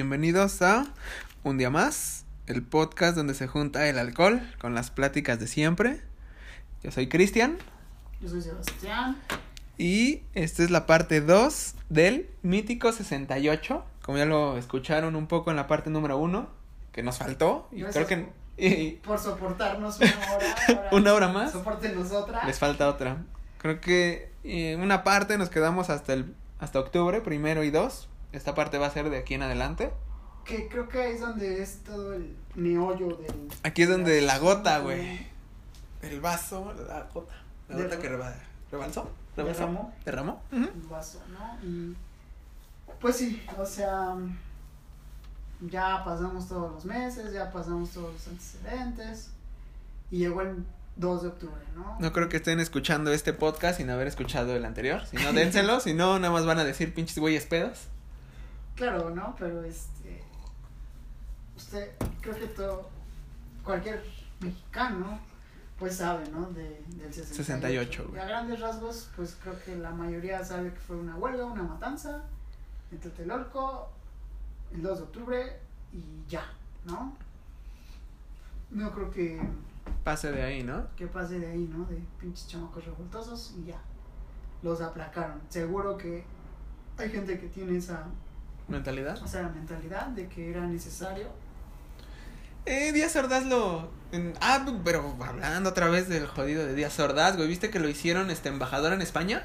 Bienvenidos a Un Día Más, el podcast donde se junta el alcohol con las pláticas de siempre. Yo soy Cristian Yo soy Sebastián. y esta es la parte 2 del mítico 68. Como ya lo escucharon un poco en la parte número 1, que nos faltó. Y Gracias creo que y Por soportarnos una hora. ahora Una hora más. Soportenos otra. les falta otra. Creo que eh, una parte nos quedamos hasta el hasta octubre, primero y dos. Esta parte va a ser de aquí en adelante. Que creo que ahí es donde es todo el meollo del. Aquí es donde la gota, güey. El vaso, la gota. La gota que reba- rebalsó. rebalsó, Derramó. Derramó. Ujú. el vaso, ¿no? Y. Pues sí, o sea. Ya pasamos todos los meses, ya pasamos todos los antecedentes. Y llegó el 2 de octubre, ¿no? No creo que estén escuchando este podcast sin haber escuchado el anterior. Si no, dénselo. si no, nada más van a decir pinches güeyes pedos. Claro, ¿no? Pero este. Usted, creo que todo. Cualquier mexicano, pues sabe, ¿no? De, del 68. 68, Y a grandes rasgos, pues creo que la mayoría sabe que fue una huelga, una matanza en Tlatelolco el 2 de octubre y ya, ¿no? No creo que, Pase de ahí, ¿no? que pase de ahí, ¿no? De pinches chamacos revoltosos y ya. Los aplacaron. Seguro que hay gente que tiene esa Mentalidad. o sea, la mentalidad de que era necesario. Eh, Díaz Ordaz lo. en- ah, pero hablando otra vez del jodido de Díaz Ordaz, güey. ¿Viste que lo hicieron este embajador en España?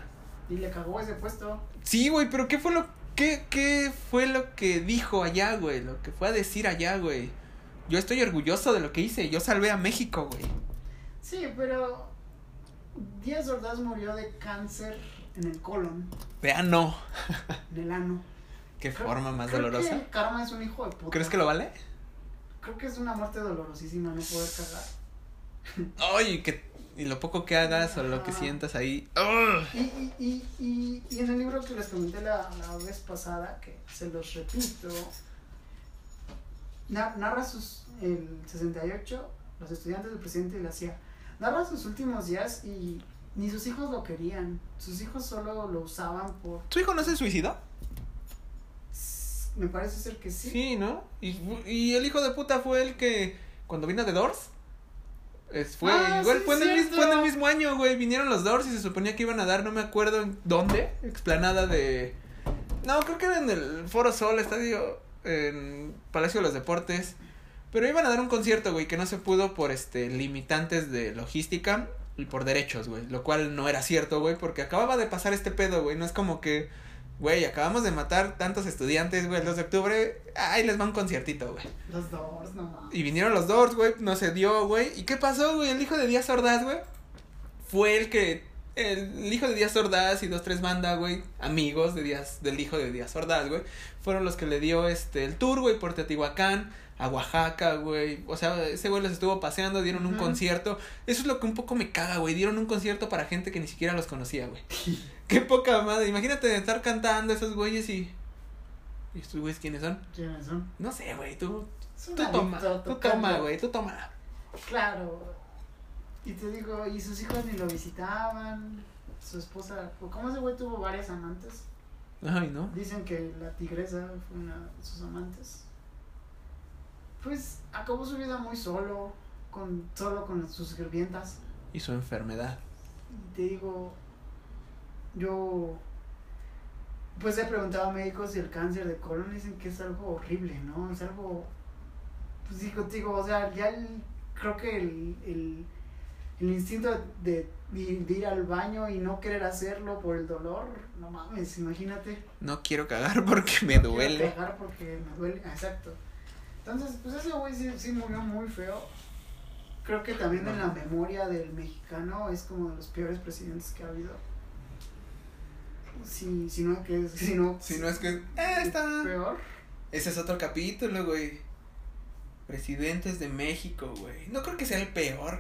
Y le cagó ese puesto. Sí, güey, pero ¿qué fue lo qué, qué fue lo que dijo allá, güey? Lo que fue a decir allá, güey. Yo estoy orgulloso de lo que hice. Yo salvé a México, güey. Sí, pero Díaz Ordaz murió de cáncer en el colon, Vea, no. en el ano. Qué Creo- forma más creo dolorosa. Que karma es un hijo de puta. ¿Crees que lo vale? Creo que es una muerte dolorosísima no poder cagar. Ay, que y lo poco que hagas o lo que sientas ahí. ¡Ugh! Y, y, y, y, y en el libro que les comenté la, la vez pasada, que se los repito, na- narra sus, el 68, los estudiantes del presidente de la CIA, narra sus últimos días y ni sus hijos lo querían, sus hijos solo lo usaban por, ¿Tu hijo no se suicidó? Me parece ser que sí. Sí, ¿no? Y, y el hijo de puta fue el que cuando vino de Doors. es- fue Ah, igual sí, fue, en el, mis- cierto. fue en el mismo año, güey. Vinieron los Doors y se suponía que iban a dar, no me acuerdo en dónde, explanada de. No, creo que era en el Foro Sol, estadio, en Palacio de los Deportes. Pero iban a dar un concierto, güey, que no se pudo por este limitantes de logística y por derechos, güey. Lo cual no era cierto, güey, porque acababa de pasar este pedo, güey. No es como que, güey, acabamos de matar tantos estudiantes, güey, el 2 de octubre. Ahí les va un conciertito, güey. Los dos, no. Y vinieron los Doors, güey, no se dio, güey. ¿Y qué pasó, güey? El hijo de Díaz Ordaz, güey, fue el que. El hijo de Díaz Ordaz y dos, tres bandas, güey, amigos de Díaz, del hijo de Díaz Ordaz, güey, fueron los que le dio este el tour, güey, por Teotihuacán, a Oaxaca, güey. O sea, ese güey los estuvo paseando, dieron un concierto. Eso es lo que un poco me caga, güey. Dieron un concierto para gente que ni siquiera los conocía, güey. Qué poca madre. Imagínate estar cantando esos güeyes y. ¿Y estos güeyes quiénes son? ¿Quiénes son? No sé, güey. Tú, tú toma. Tú toma, güey. Tú toma. Claro. Y te digo, y sus hijos ni lo visitaban. Su esposa, o como ese güey tuvo varias amantes. Ay, ¿no? Dicen que la tigresa fue una de sus amantes. Pues acabó su vida muy solo, con solo con sus sirvientas. Y su enfermedad. Y te digo, yo pues he preguntado a médicos si el cáncer de colon dicen que es algo horrible, ¿no? Es algo, pues digo, digo, o sea, ya el- creo que el, el, el instinto de, de- de ir al baño y no querer hacerlo por el dolor, no mames, imagínate. No quiero cagar porque me No quiero duele. cagar porque me duele, exacto. Entonces, pues ese güey sí, sí murió muy feo. Creo que también en la memoria del mexicano es como de los peores presidentes que ha habido. Si, si no que es, si no, Si no es que. Eh, está. peor. Ese es otro capítulo, güey. Presidentes de México, güey. No creo que sea el peor.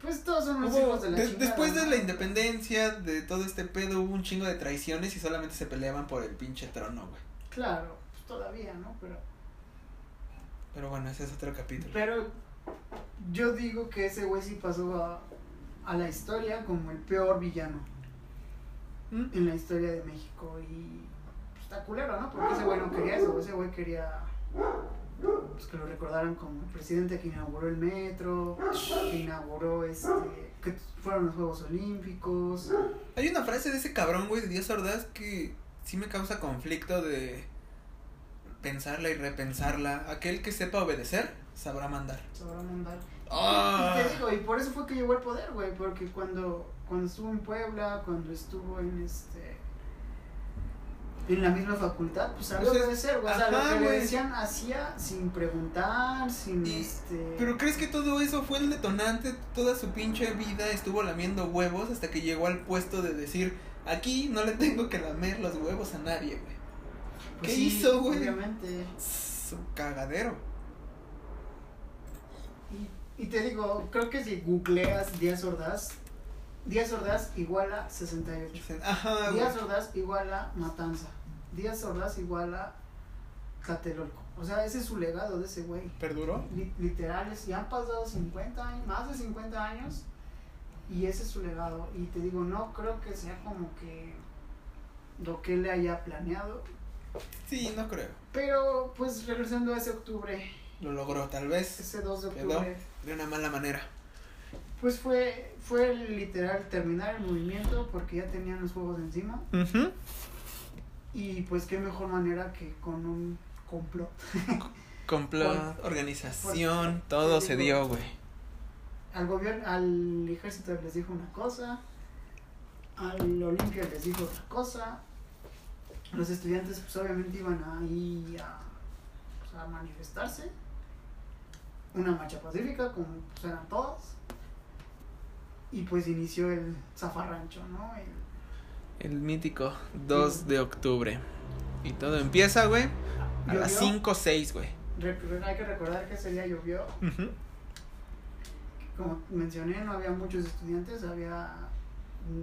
Pues todos son los Hubo- hijos de la de- chingada, después de la independencia, de todo este pedo, hubo un chingo de traiciones y solamente se peleaban por el pinche trono, güey. Claro, pues todavía, ¿no? Pero, Pero bueno, ese es otro capítulo. pero yo digo que ese güey sí pasó a, a la historia como el peor villano ¿Mm? en la historia de México y pues, está culero, ¿no? Porque ese güey no quería eso, ese güey quería pues, que lo recordaran como el presidente que inauguró el metro, que inauguró este, que fueron los Juegos Olímpicos. Hay una frase de ese cabrón, güey, de Díaz Ordaz que sí me causa conflicto de pensarla y repensarla. Aquel que sepa obedecer, sabrá mandar. Sabrá mandar. Ah. Y te digo, y por eso fue que llegó al poder, güey, porque cuando, cuando estuvo en Puebla, cuando estuvo en este en la misma facultad, pues sabía O sea, obedecer, güey. O sea, lo que le decían hacía sin preguntar, sin Y- este. Pero ¿crees que todo eso fue el detonante? Toda su pinche vida estuvo lamiendo huevos hasta que llegó al puesto de decir, aquí no le tengo que lamer los huevos a nadie, güey. Pues ¿qué sí, hizo, güey? Obviamente. Es un cagadero. Y, y te digo, creo que si googleas Díaz Ordaz, Díaz Ordaz igual a 68. Ajá, güey. Díaz Ordaz igual a Matanza. Díaz Ordaz igual a Tlatelolco. O sea, ese es su legado de ese güey. ¿Perduró? Li- literales, ya han pasado 50 años, más de 50 años, y ese es su legado. Y te digo, no creo que sea como que lo que él le haya planeado, Sí, no creo. pero pues regresando a ese octubre, Lo logró, tal vez ese 2 de octubre, de una mala manera. pues fue, fue literal terminar el movimiento porque ya tenían los juegos encima, y pues qué mejor manera que con un complot. Complot, organización, todo se digo- dio, güey. Al gobierno, al ejército les dijo una cosa, al Olimpia les dijo otra cosa. Los estudiantes pues obviamente iban ahí a, pues, a manifestarse. Una marcha pacífica, como pues, eran todas. Y pues inició el zafarrancho, ¿no? El- El mítico 2 de octubre. Y todo empieza, güey, a las llovió. 5 o 6, güey. Hay que recordar que ese día llovió. Como mencioné, no había muchos estudiantes, había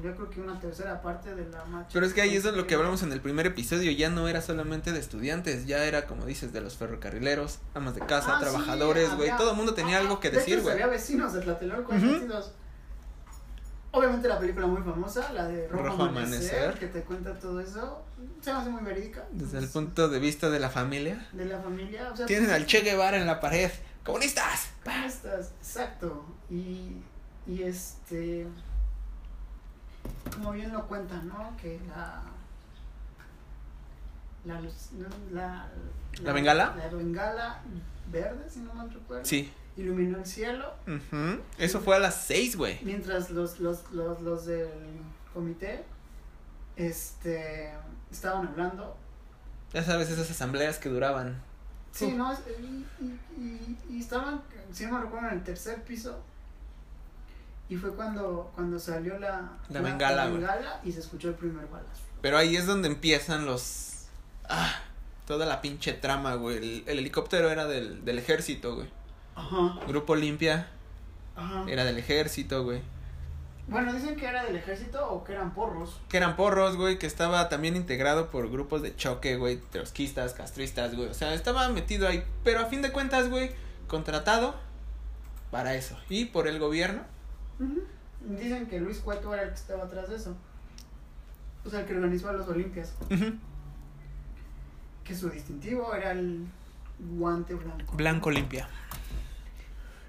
yo creo que una tercera parte de la marcha. Pero es que ahí eso es lo que hablamos en el primer episodio, ya no era solamente de estudiantes, ya era como dices de los ferrocarrileros, amas de casa, Ah, trabajadores, güey, todo el mundo tenía ah, algo que de decir, güey. Había vecinos de Tlatelolco Ujú. metidos. Obviamente la película muy famosa, la de Rojo, Rojo Amanecer, Amanecer. que te cuenta todo eso, se me hace muy verídica. Desde el punto de vista de la familia, De la familia, o sea... tienen pues, al Che Guevara en la pared, comunistas. ¿Cómo estás? Exacto. Y, y este... Como bien lo cuentan, ¿no? Que la... La, la, ¿La bengala? La bengala verde, si no mal recuerdo. Sí. Iluminó el cielo. Ujú. Eso fue a las 6, güey. Mientras los, los, los, los del comité este, estaban hablando. Ya sabes, esas asambleas que duraban. Sí, no, y, y, y estaban, si no me recuerdo, en el tercer piso. Y fue cuando, cuando salió la, La bengala, la güey. bengala y se escuchó el primer balazo. Pero ahí es donde empiezan los... Ah, toda la pinche trama, güey. El, el helicóptero era del, del ejército, güey. Ajá, Grupo Olimpia ajá. era del ejército, güey. Bueno, dicen que era del ejército o que eran porros. Que eran porros, güey, que estaba también integrado por grupos de choque, güey, trotskistas, castristas, güey. O sea, estaba metido ahí. Pero a fin de cuentas, güey, contratado para eso. Y por el gobierno. Dicen que Luis Cueto era el que estaba atrás de eso. O sea, el que organizó a los Olimpias. Que su distintivo era el guante blanco. Blanco Olimpia.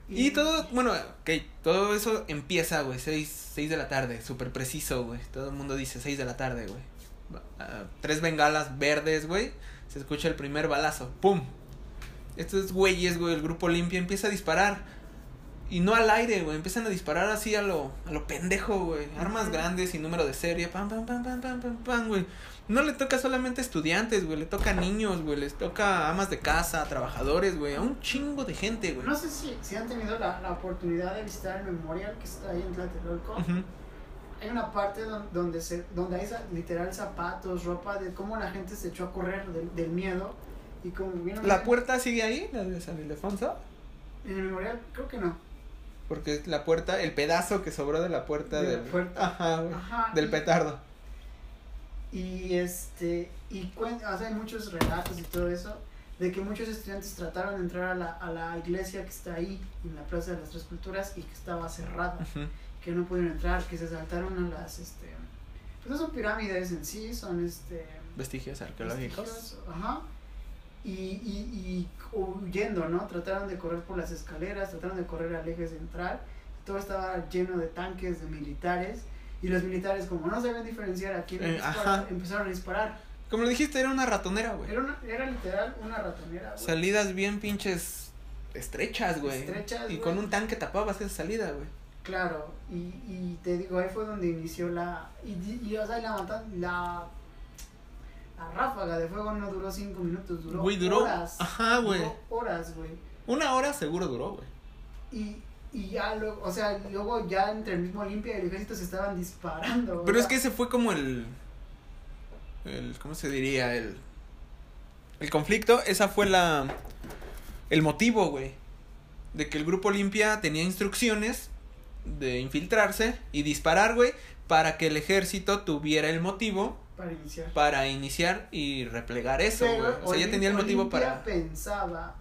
Y todo, bueno, ok, todo eso empieza, güey, 6, seis de la tarde, súper preciso, güey. Todo el mundo dice 6 de la tarde, güey. Ah, tres bengalas verdes, güey. Se escucha el primer balazo, ¡pum! Estos güeyes, güey, el grupo limpia empieza a disparar. Y no al aire, güey, empiezan a disparar así a lo, a lo pendejo, güey. Armas grandes y número de serie, pam, pam, pam, pam, pam, pam, pam, güey. No le toca solamente estudiantes, güey, le toca a niños, güey, les toca a amas de casa, a trabajadores, güey, a un chingo de gente, güey. No sé si, si han tenido la, la oportunidad de visitar el memorial que está ahí en Tlatelolco. Ujú. Hay una parte don- donde, se, donde hay literal zapatos, ropa, de cómo la gente se echó a correr del, del miedo. Y como ¿La puerta sigue ahí, la de San Ildefonso? En el memorial, creo que no. Porque es la puerta, el pedazo que sobró de la puerta De la del. puerta. Ajá, güey. Ajá. Del y- petardo. Y este, y cuen- o sea, hay muchos relatos y todo eso, de que muchos estudiantes trataron de entrar a la, a la iglesia que está ahí, en la Plaza de las Tres Culturas, y que estaba cerrada, que no pudieron entrar, que se saltaron a las, este, pues no son pirámides en sí, son este, vestigios arqueológicos. vestigios, Ajá. Y, y, y huyendo, ¿no? Trataron de correr por las escaleras, trataron de correr al eje central. Todo estaba lleno de tanques, de militares. Y los militares, como no sabían diferenciar a quién Eh, disparar, empezaron a disparar. Como lo dijiste, era una ratonera, güey. Era, una, era literal una ratonera, güey. Salidas bien pinches estrechas, güey. Estrechas, Y güey. con un tanque tapabas esa salida, güey. Claro, y, y te digo, ahí fue donde inició la. Y, y, o sea, la, la, la ráfaga de fuego no duró cinco minutos, duró, Güey, duró- horas. ajá, güey. Duró horas, güey. Una hora seguro duró, güey. Y, y ya luego, o sea, luego ya entre el mismo Olimpia y el ejército se estaban disparando. Pero es que ese fue como el. El. ¿Cómo se diría? El. El conflicto. Esa fue la. El motivo, güey. De que el grupo Olimpia tenía instrucciones de infiltrarse y disparar, güey. Para que el ejército tuviera el motivo Para iniciar. para iniciar y replegar eso, güey. O sea, ya tenía el motivo Olimpia para. pensaba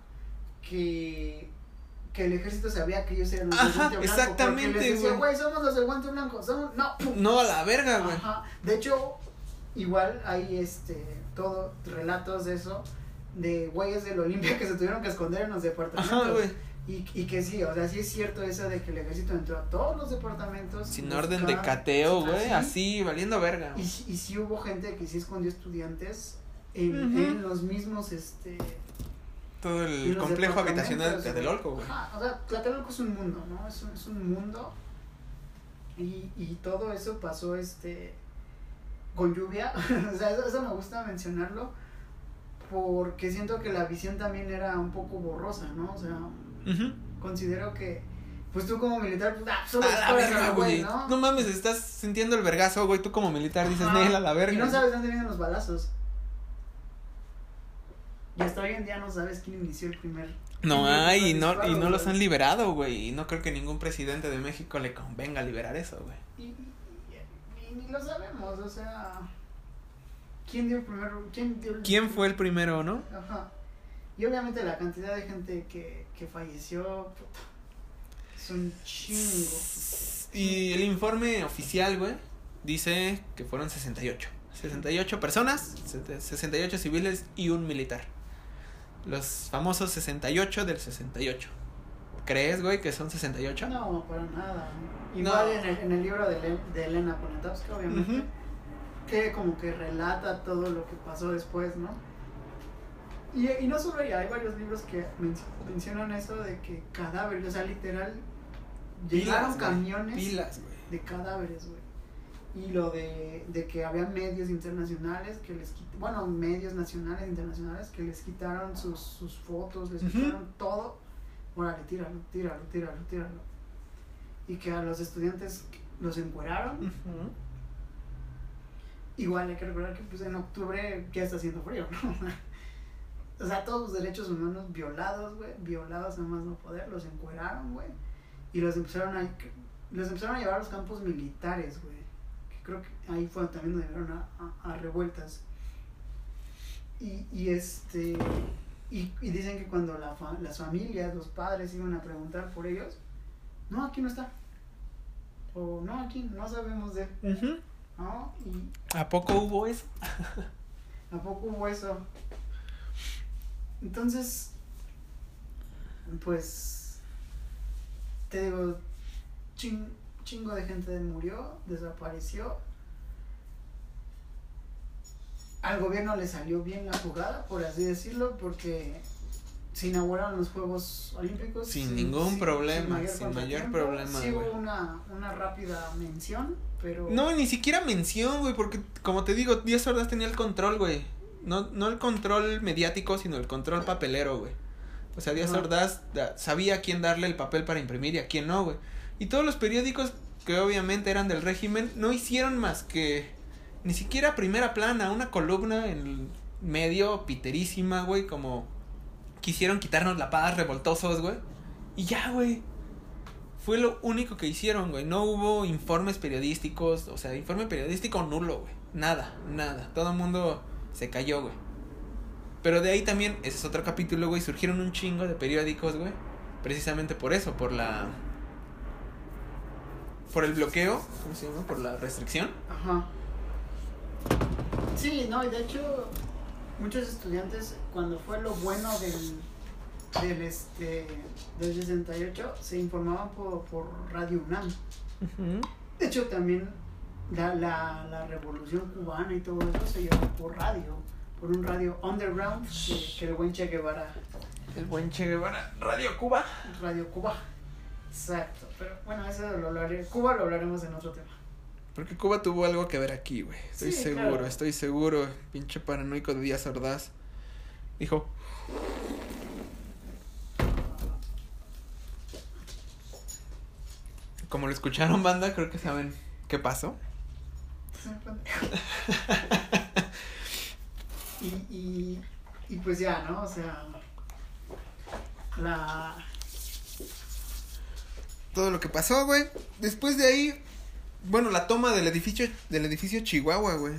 que. Que el ejército sabía que ellos eran los Ajá, del guante blanco. exactamente, decía, güey. güey, somos los del guante blanco. Somos... No, pum, No a la verga, güey. Ajá. De hecho, igual hay este todo relatos de eso de güeyes del Olimpia que se tuvieron que esconder en los departamentos. Ajá, güey. Y, y que sí, o sea, sí es cierto eso de que el ejército entró a todos los departamentos. Sin orden de ca- cateo, güey. así. Así, valiendo verga. Y, sí- y sí hubo gente que sí escondió estudiantes en, en los mismos, este... Todo el complejo habitacional de Tlatelolco, güey. O sea, Tlatelolco es un mundo, ¿no? Es un, es un mundo. Y, y todo eso pasó, este, con lluvia. o sea, eso, eso me gusta mencionarlo. Porque siento que la visión también era un poco borrosa, ¿no? O sea, Considero que, pues tú como militar, pues, ah, solo A la verga, güey. ¿no? No mames, estás sintiendo el vergazo, güey. Tú como militar dices, Ajá. Nel, a la verga. Y no sabes dónde vienen los balazos. Y hasta hoy en día no sabes quién inició el primer. No hay, y no, y no los han liberado, güey. Y no creo que ningún presidente de México le convenga liberar eso, güey. Y, y- y ni lo sabemos, o sea. ¿Quién dio el primero? ¿Quién dio el- ¿Quién fue el primero, no? Ajá. Y obviamente la cantidad de gente que, que falleció. puta, es un chingo. Y el informe oficial, güey, dice que fueron 68. 68 personas, 68 civiles y un militar. Los famosos 68 del 68. ¿Crees, güey, que son 68? No, para nada. Igual No. en, el, en el libro de, de Elena Poniatowska, obviamente, que como que relata todo lo que pasó después, ¿no? Y, y no solo ella, hay varios libros que men- mencionan eso de que cadáveres, o sea, literal, llegaron camiones Pilas, de cadáveres, güey. Y lo de, de que había medios internacionales que les quitaron, bueno, medios nacionales internacionales que les quitaron sus, sus fotos, les Ujú. quitaron todo. Órale, tíralo, tíralo, tíralo, tíralo. Y que a los estudiantes los encueraron. Igual hay que recordar que pues en octubre ya está haciendo frío, ¿no? O sea, todos los derechos humanos violados, güey, violados a más no poder, los encueraron, güey. Y los empezaron a los empezaron a llevar a los campos militares, güey. Que creo que ahí fue también donde llegaron a, a- a revueltas. Y, y este y, y dicen que cuando la fa- las familias, los padres iban a preguntar por ellos, no, aquí no está. O no, aquí no sabemos de él. ¿no? Y ¿A poco hubo eso? ¿A poco hubo eso? Entonces, pues, te digo, chin- chingo de gente murió, desapareció. Al gobierno le salió bien la jugada, por así decirlo, porque se inauguraron los Juegos Olímpicos. Sin ningún problema, sin mayor problema, Sí hubo una, una rápida mención, pero... No, ni siquiera mención, güey, porque como te digo, Díaz Ordaz tenía el control, güey. No, no el control mediático, sino el control papelero, güey. O sea, Díaz Ajá. Ordaz da- sabía a quién darle el papel para imprimir y a quién no, güey. Y todos los periódicos que obviamente eran del régimen no hicieron más que ni siquiera primera plana, una columna en medio piterísima, güey, como quisieron quitarnos la paz, revoltosos, güey. Y ya, güey. Fue lo único que hicieron, güey. No hubo informes periodísticos, o sea, informe periodístico nulo, güey. Nada, nada. Todo el mundo se cayó, güey. Pero de ahí también, ese es otro capítulo, güey. Surgieron un chingo de periódicos, güey. Precisamente por eso, por la. Por el bloqueo, ¿cómo se llama? Por la restricción. Ajá. Sí, no, y de hecho, muchos estudiantes, cuando fue lo bueno del, del, este, del 68, se informaban por, por Radio UNAM. Ujú. De hecho, también la, la, la revolución cubana y todo eso se llevó por radio, por un radio underground que, que el buen Che Guevara, El buen Che Guevara. Radio Cuba. Radio Cuba. Exacto, pero bueno, eso lo hablaré, Cuba lo hablaremos en otro tema. Porque Cuba tuvo algo que ver aquí, güey. Estoy Sí, seguro, claro. estoy seguro. Pinche paranoico de Díaz Ordaz. Dijo. Como lo escucharon, banda, creo que saben qué pasó. Y, y, y pues ya, ¿no? O sea, la... Todo lo que pasó, güey. Después de ahí, bueno, la toma del edificio, del edificio Chihuahua, güey.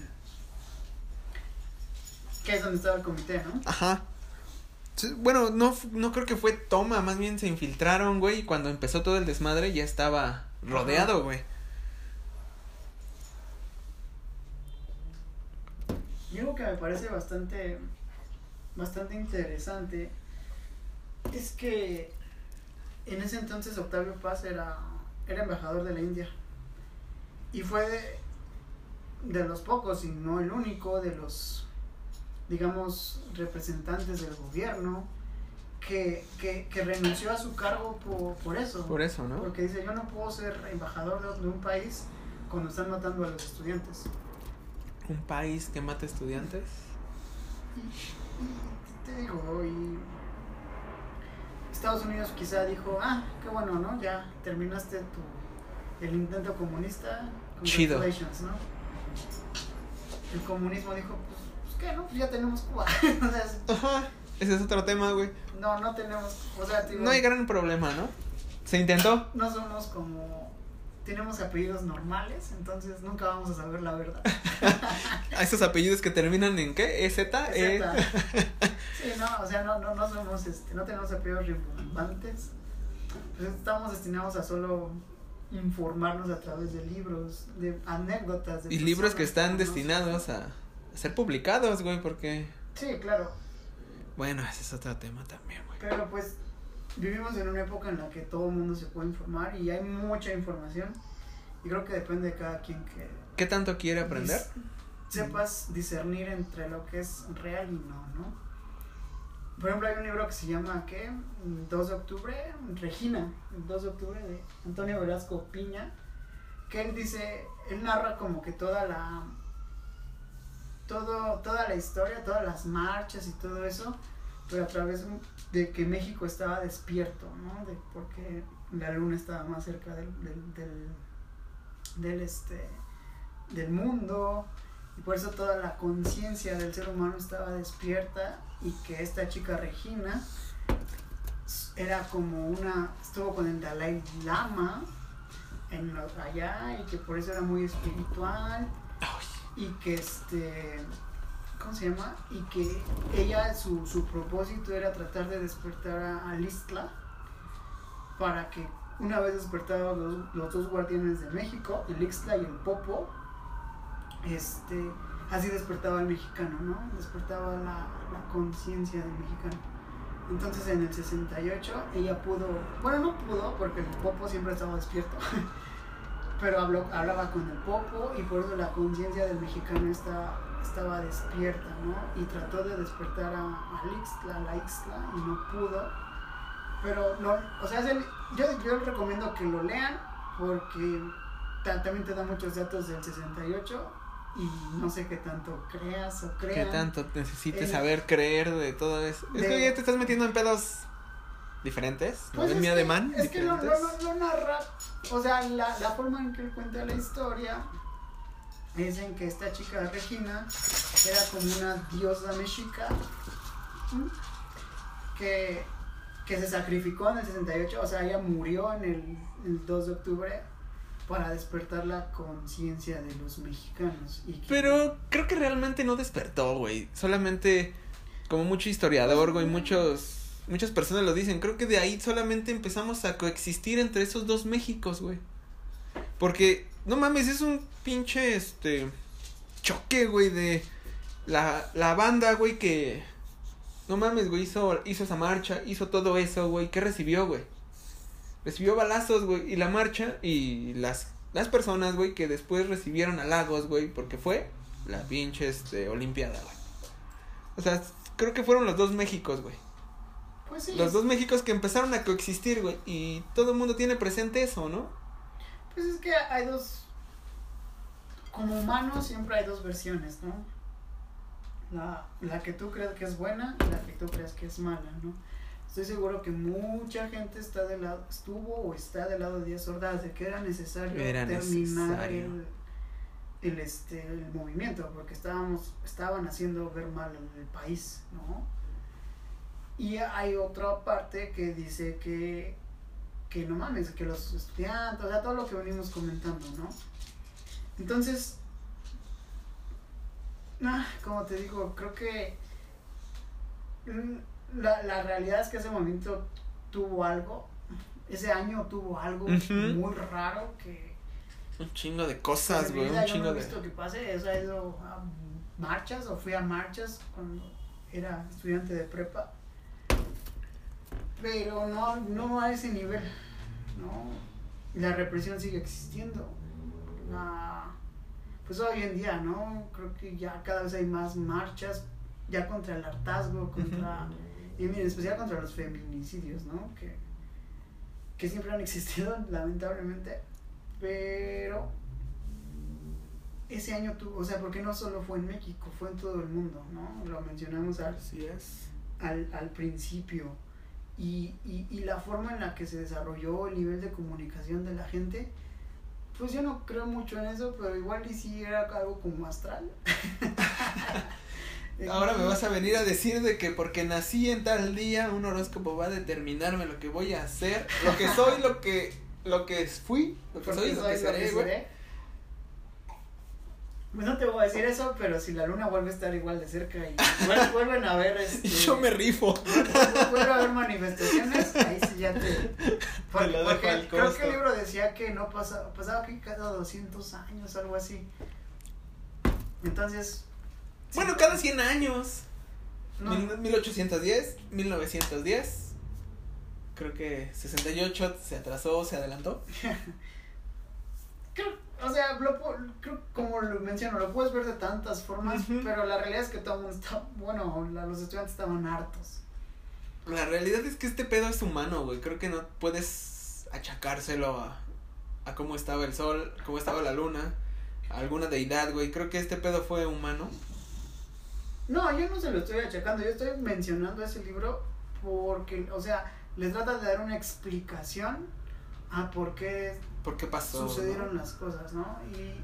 que es donde estaba el comité, ¿no? Ajá. Bueno, no, no creo que fue toma, más bien se infiltraron, güey, y cuando empezó todo el desmadre ya estaba rodeado, güey. Y algo que me parece bastante, bastante interesante es que en ese entonces Octavio Paz era, era embajador de la India. Y fue de, de los pocos, y no el único, de los, digamos, representantes del gobierno que, que, que renunció a su cargo por, por eso. Por eso, ¿no? Porque dice, yo no puedo ser embajador de, de un país cuando están matando a los estudiantes. Un país que mata estudiantes. Y te digo, y Estados Unidos quizá dijo, ah, qué bueno, ¿no? Ya terminaste tu, el intento comunista. Chido. ¿no? El comunismo dijo, pues, pues qué, ¿no? Pues ya tenemos Cuba. o sea, es- Ajá. Ese es otro tema, güey. no, no tenemos, o sea, digo, No hay gran problema, ¿no? Se intentó. no somos como, tenemos apellidos normales, entonces nunca vamos a saber la verdad. A esos apellidos que terminan en qué? ¿EZ? E- Exacto. Sí, no, o sea, no, no, no somos, este, no tenemos apellidos rimbombantes. Pues estamos destinados a solo informarnos a través de libros, de anécdotas. De Y libros que están destinados a a ser publicados, güey, porque... Sí, claro, Bueno, ese es otro tema también, güey. pero pues vivimos en una época en la que todo el mundo se puede informar y hay mucha información. Y creo que depende de cada quien que ¿Qué tanto quiere aprender? dis- sepas discernir entre lo que es real y no, ¿no? Por ejemplo, hay un libro que se llama, ¿qué? 2 de octubre, Regina, el 2 de octubre de Antonio Velasco Piña, que él dice, él narra como que toda la, todo, toda la historia, todas las marchas y todo eso, pero a través de que México estaba despierto, ¿no? De, porque la luna estaba más cerca del, del, del, del, este, del mundo, y por eso toda la conciencia del ser humano estaba despierta y que esta chica Regina era como una, estuvo con el Dalai Lama en lo- allá y que por eso era muy espiritual y que este, ¿cómo se llama? Y que ella, su, su propósito era tratar de despertar a, a Listla para que una vez despertados los, los dos guardianes de México, el Ixtla y el Popo, este, así despertaba el mexicano, ¿no? Despertaba la, la conciencia del mexicano. Entonces en el 68 ella pudo, bueno, no pudo porque el Popo siempre estaba despierto, pero habló, hablaba con el Popo y por eso la conciencia del mexicano está, estaba despierta, ¿no? Y trató de despertar a, a Ixtla, a la Ixtla y no pudo. Pero, no, o sea, es el- yo, yo les recomiendo que lo lean porque ta- también te da muchos datos del 68 y no sé qué tanto creas o ¿Qué crean. tanto necesites Eh, saber, creer de todo eso? Es de- que ya te estás metiendo en pedos diferentes. ¿No Pues es mi ademán? Es que lo, lo, lo- lo narra, o sea, la, la forma en que él cuenta la historia es en que esta chica Regina era como una diosa mexica que, que se sacrificó en el 68, o sea, ella murió en el, el 2 de octubre para despertar la conciencia de los mexicanos. Y que- Pero creo que realmente no despertó, güey. Solamente, como mucho historiador, güey, muchos, muchas personas lo dicen. Creo que de ahí solamente empezamos a coexistir entre esos dos Méxicos, güey. Porque, no mames, es un pinche, este, choque, güey, de la, la banda, güey, que... No mames, güey, hizo, hizo esa marcha, hizo todo eso, güey. ¿Qué recibió, güey? Recibió balazos, güey. Y la marcha y las, las personas, güey, que después recibieron halagos, güey, porque fue la pinche este, Olimpiada, güey. O sea, creo que fueron los dos Méxicos, güey. Pues sí. Los dos Méxicos que empezaron a coexistir, güey. Y todo el mundo tiene presente eso, ¿no? Pues es que hay dos. Como humanos siempre hay dos versiones, ¿no? La, la que tú crees que es buena y la que tú crees que es mala, ¿no? Estoy seguro que mucha gente está del lado, estuvo o está del lado de Díaz Ordaz de que era necesario Era terminar necesario. El, el, este, el movimiento porque estábamos, estaban haciendo ver mal el país, ¿no? Y hay otra parte que dice que, que no mames, que los estudiantes, o sea, todo lo que venimos comentando, ¿no? Entonces, ah, como te digo, creo que mm, la, la realidad es que ese momento tuvo algo, ese año tuvo algo Ujú. muy raro que Un chingo de cosas, güey. Un no chingo he de. visto que pase, eso he ido a marchas o fui a marchas cuando era estudiante de prepa. Pero no, no a ese nivel, ¿no? La represión sigue existiendo. La- pues hoy en día, ¿no? Creo que ya cada vez hay más marchas, ya contra el hartazgo, contra... Y en especial contra los feminicidios, ¿no? Que, que siempre han existido, lamentablemente. Pero ese año tuvo, o sea, porque no solo fue en México, fue en todo el mundo, ¿no? Lo mencionamos al, Así es. al, al principio. Y, y, y la forma en la que se desarrolló el nivel de comunicación de la gente, pues yo no creo mucho en eso, pero igual y si era algo como astral. Ahora me vas a venir a decir de que porque nací en tal día, un horóscopo va a determinarme lo que voy a hacer, lo que soy, lo que, lo que fui, lo que Porque soy, lo que lo que seré, güey. Pues no te voy a decir eso, pero si la luna vuelve a estar igual de cerca y vuel- vuelven a ver este, yo me rifo. vuelve a haber manifestaciones, ahí sí ya te porque, creo que el libro decía que no pasa, pasaba que cada 200 años, algo así. Entonces, Bueno, sí, cada 100 años. no, Mil- 1810, 1910. Creo que 68 se atrasó, se adelantó. creo- o sea, lo, creo, como lo menciono, lo puedes ver de tantas formas, pero la realidad es que todo el mundo está, bueno, la- los estudiantes estaban hartos. La realidad es que este pedo es humano, güey. Creo que no puedes achacárselo a, a cómo estaba el sol, cómo estaba la luna, a alguna deidad, güey. Creo que este pedo fue humano. No, yo no se lo estoy achacando, yo estoy mencionando ese libro porque, o sea, le trata de dar una explicación a por qué ¿Por qué pasó? sucedieron no? las cosas, ¿no? Y